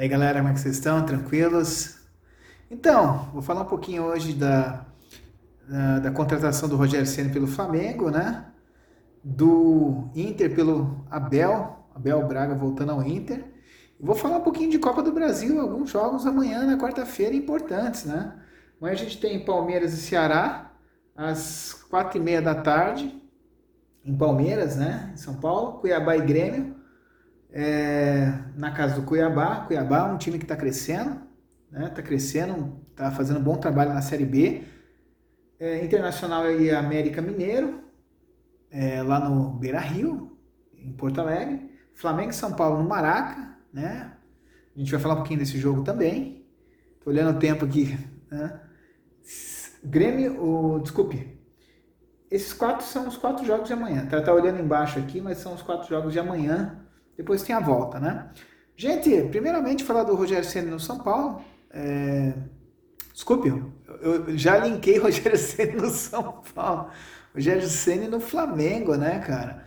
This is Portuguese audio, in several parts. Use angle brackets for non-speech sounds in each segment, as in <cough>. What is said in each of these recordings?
E aí galera, como é que vocês estão? Tranquilos? Então, vou falar um pouquinho hoje da, da, da contratação do Rogério Senna pelo Flamengo, né? Do Inter pelo Abel, Abel Braga voltando ao Inter. Vou falar um pouquinho de Copa do Brasil, alguns jogos amanhã, na quarta-feira, importantes, né? Amanhã a gente tem Palmeiras e Ceará, às quatro e meia da tarde, em Palmeiras, né? Em São Paulo, Cuiabá e Grêmio é, na casa do Cuiabá. Cuiabá é um time que está crescendo, né? Está crescendo, está fazendo um bom trabalho na Série B. É, Internacional e América Mineiro, é, lá no Beira Rio, em Porto Alegre. Flamengo e São Paulo no Maraca, né? A gente vai falar um pouquinho desse jogo também. Tô olhando o tempo aqui, né? Grêmio, o, desculpe. Esses quatro são os quatro jogos de amanhã. Tá, tá olhando embaixo aqui, mas são os quatro jogos de amanhã depois tem a volta, né? Gente, primeiramente falar do Rogério Senna no São Paulo. É... Desculpe, eu já linkei <laughs> Rogério Senna no São Paulo. Rogério Senna no Flamengo, né, cara?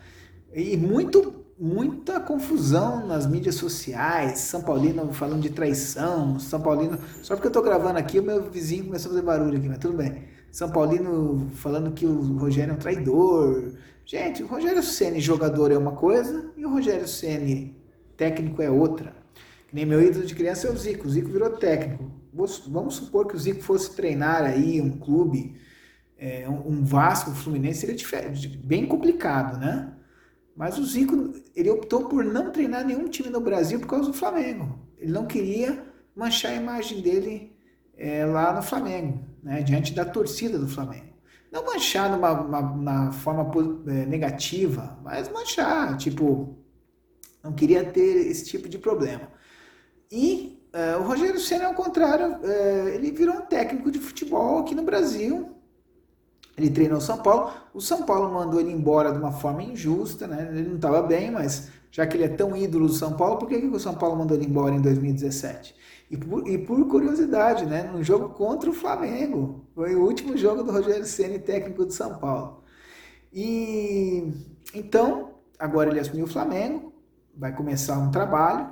E muito, muita confusão nas mídias sociais. São Paulino falando de traição. São Paulino. Só porque eu tô gravando aqui, o meu vizinho começou a fazer barulho aqui, mas tudo bem. São Paulino falando que o Rogério é um traidor. Gente, o Rogério Ceni jogador é uma coisa e o Rogério Ceni técnico é outra. Que nem meu ídolo de criança é o Zico. O Zico virou técnico. Vamos supor que o Zico fosse treinar aí um clube, é, um Vasco, um Fluminense, seria diferente, bem complicado, né? Mas o Zico, ele optou por não treinar nenhum time no Brasil por causa do Flamengo. Ele não queria manchar a imagem dele é, lá no Flamengo, né? diante da torcida do Flamengo. Não manchar numa, uma, forma é, negativa, mas manchar, tipo, não queria ter esse tipo de problema. E é, o Rogério Senna, ao contrário, é, ele virou um técnico de futebol aqui no Brasil. Ele treinou São Paulo. O São Paulo mandou ele embora de uma forma injusta, né? Ele não estava bem, mas já que ele é tão ídolo do São Paulo, por que, que o São Paulo mandou ele embora em 2017? E por, e por curiosidade, né, no jogo contra o Flamengo, foi o último jogo do Rogério Ceni técnico de São Paulo. E então, agora ele assumiu o Flamengo, vai começar um trabalho.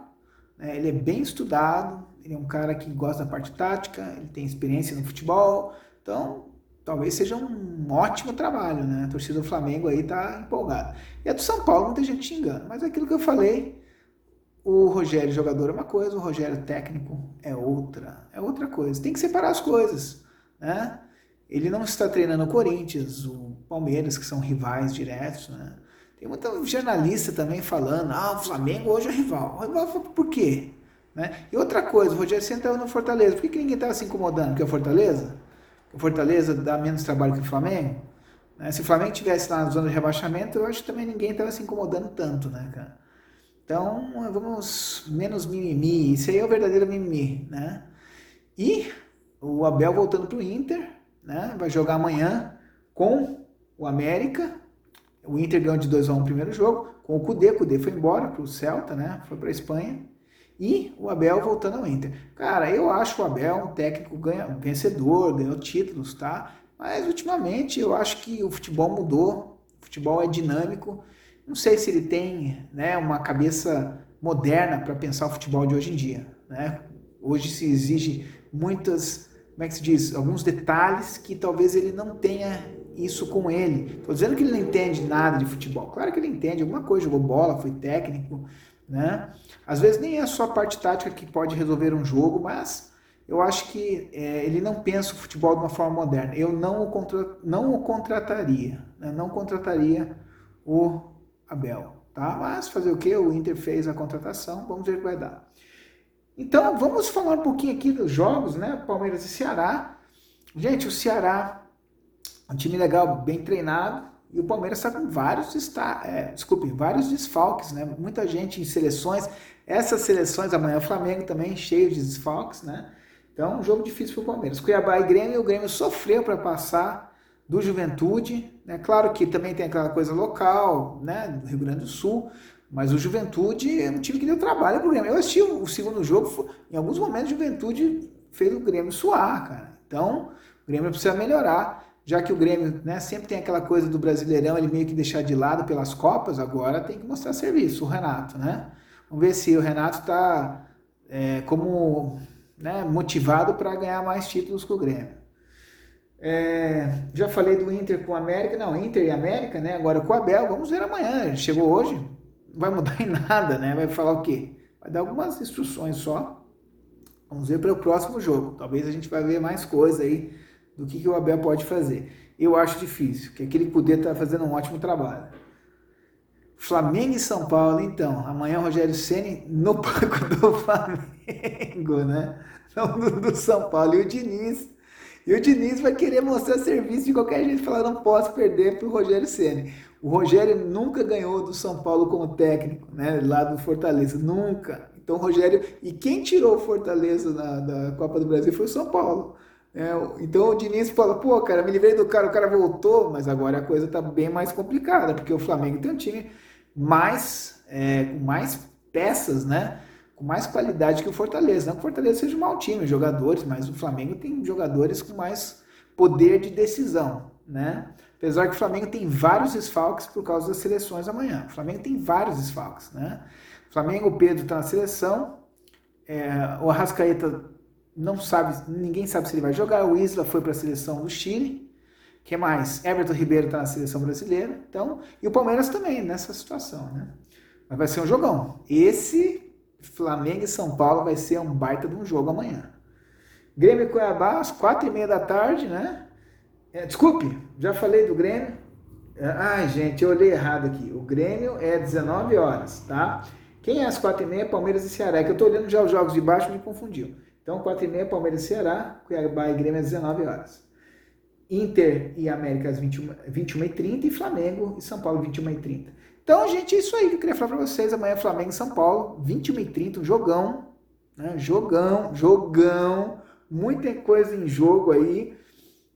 Né, ele é bem estudado, ele é um cara que gosta da parte tática, ele tem experiência no futebol, então talvez seja um ótimo trabalho, né? A torcida do Flamengo aí tá empolgada. E a do São Paulo, muita gente xingando, mas é aquilo que eu falei, o Rogério jogador é uma coisa, o Rogério técnico é outra, é outra coisa. Tem que separar as coisas, né? Ele não está treinando o Corinthians, o Palmeiras, que são rivais diretos, né? Tem muita jornalista também falando, ah, o Flamengo hoje é rival. O rival por quê? Né? E outra coisa, o Rogério sentava no Fortaleza. Por que, que ninguém estava se incomodando? Porque é o Fortaleza? O Fortaleza dá menos trabalho que o Flamengo? Né? Se o Flamengo tivesse lá na zona de rebaixamento, eu acho que também ninguém estava se incomodando tanto, né, cara? Então, vamos menos mimimi. Isso aí é o verdadeiro mimimi, né? E o Abel voltando para o Inter, né? Vai jogar amanhã com o América. O Inter ganhou de 2 a 1 um o primeiro jogo. Com o Cudê, o Cudê foi embora para o Celta, né? Foi para a Espanha. E o Abel voltando ao Inter. Cara, eu acho o Abel um técnico ganha, um vencedor, ganhou títulos, tá? Mas ultimamente eu acho que o futebol mudou. O futebol é dinâmico não sei se ele tem né, uma cabeça moderna para pensar o futebol de hoje em dia. Né? Hoje se exige muitas, como é que se diz, alguns detalhes que talvez ele não tenha isso com ele. Estou dizendo que ele não entende nada de futebol. Claro que ele entende alguma coisa, jogou bola, foi técnico, né? Às vezes nem é só a parte tática que pode resolver um jogo, mas eu acho que é, ele não pensa o futebol de uma forma moderna. Eu não o, contra, não o contrataria, né? não contrataria o Abel, tá? Mas fazer o que? O Inter fez a contratação, vamos ver o que vai dar. Então, vamos falar um pouquinho aqui dos jogos, né? Palmeiras e Ceará. Gente, o Ceará, um time legal, bem treinado, e o Palmeiras está com vários, está, é, desculpe, vários desfalques, né? Muita gente em seleções. Essas seleções, amanhã o Flamengo também cheio de desfalques, né? Então, um jogo difícil para o Palmeiras. Cuiabá e Grêmio, o Grêmio sofreu para passar do Juventude. Né? Claro que também tem aquela coisa local, né, do Rio Grande do Sul, mas o Juventude é um time que deu trabalho o Grêmio. Eu assisti o segundo jogo, em alguns momentos o Juventude fez o Grêmio suar, cara. Então, o Grêmio precisa melhorar, já que o Grêmio né, sempre tem aquela coisa do Brasileirão, ele meio que deixar de lado pelas Copas, agora tem que mostrar serviço, o Renato, né? Vamos ver se o Renato está é, como né, motivado para ganhar mais títulos com o Grêmio. É, já falei do Inter com o América, não, Inter e América, né? Agora com o Abel, vamos ver amanhã. Ele chegou hoje, não vai mudar em <laughs> nada, né? Vai falar o quê? Vai dar algumas instruções só. Vamos ver para o próximo jogo. Talvez a gente vai ver mais coisa aí do que, que o Abel pode fazer. Eu acho difícil, que aquele poder está fazendo um ótimo trabalho. Flamengo e São Paulo, então. Amanhã o Rogério Ceni no <laughs> banco do Flamengo, né? Não do São Paulo. E o Diniz. E o Diniz vai querer mostrar serviço de qualquer jeito, falar não posso perder para o Rogério Ceni. O Rogério nunca ganhou do São Paulo como técnico, né? Lá do Fortaleza, nunca. Então o Rogério e quem tirou o Fortaleza na, da Copa do Brasil foi o São Paulo. É, então o Diniz fala, pô, cara, me livrei do cara, o cara voltou, mas agora a coisa tá bem mais complicada, porque o Flamengo tem um time mais, é, com mais peças, né? Com mais qualidade que o Fortaleza. Não que o Fortaleza seja um mau time, jogadores, mas o Flamengo tem jogadores com mais poder de decisão, né? Apesar que o Flamengo tem vários desfalques por causa das seleções amanhã. O Flamengo tem vários desfalques, né? O Flamengo, o Pedro está na seleção, é, o Arrascaeta não sabe, ninguém sabe se ele vai jogar. O Isla foi para a seleção do Chile. que mais? Everton Ribeiro está na seleção brasileira. Então, e o Palmeiras também nessa situação, né? Mas vai ser um jogão. Esse Flamengo e São Paulo vai ser um baita de um jogo amanhã. Grêmio e Cuiabá às quatro e meia da tarde, né? É, desculpe, já falei do Grêmio. É, ai, gente, eu olhei errado aqui. O Grêmio é 19 horas, tá? Quem é às quatro e meia? Palmeiras e Ceará. É que eu tô olhando já os jogos de baixo me confundiu. Então, 4 e meia, Palmeiras e Ceará, Cuiabá e Grêmio às 19 horas. Inter e América às 21, 21 e 30 e Flamengo e São Paulo 21 e 30. Então, gente, é isso aí que eu queria falar para vocês. Amanhã Flamengo e São Paulo, 21 e 30, um jogão, né? Jogão, jogão, muita coisa em jogo aí.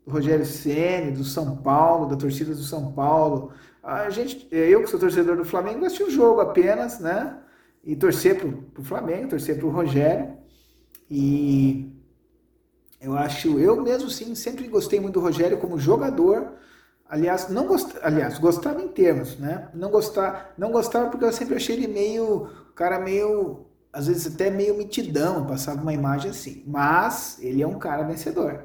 Do Rogério Ceni, do São Paulo, da torcida do São Paulo. A gente, eu que sou torcedor do Flamengo, assisti o jogo apenas, né? E torcer pro, pro Flamengo, torcer pro Rogério. E eu acho, eu mesmo sim, sempre gostei muito do Rogério como jogador. Aliás, não gost, aliás, gostava em termos, né? Não gostar, não gostava porque eu sempre achei ele meio, cara meio, às vezes até meio mitidão, passava uma imagem assim. Mas ele é um cara vencedor.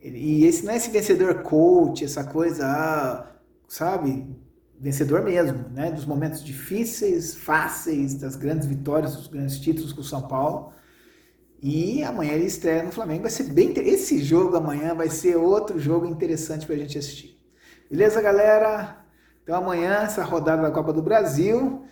Ele, e esse não é esse vencedor coach, essa coisa, ah, sabe? Vencedor mesmo, né? Dos momentos difíceis, fáceis, das grandes vitórias, dos grandes títulos com o São Paulo. E amanhã ele estreia no Flamengo. Vai ser bem. Esse jogo amanhã vai ser outro jogo interessante para a gente assistir. Beleza, galera? Então amanhã, essa rodada da Copa do Brasil.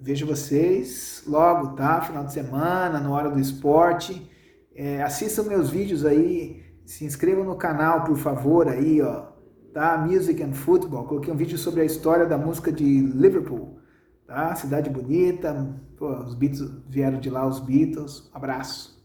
Vejo vocês logo, tá? Final de semana, no Hora do Esporte. É, assistam meus vídeos aí. Se inscrevam no canal, por favor, aí, ó. Tá? Music and Football. Coloquei um vídeo sobre a história da música de Liverpool. Tá? Cidade bonita. Pô, os Beatles vieram de lá, os Beatles. Abraço.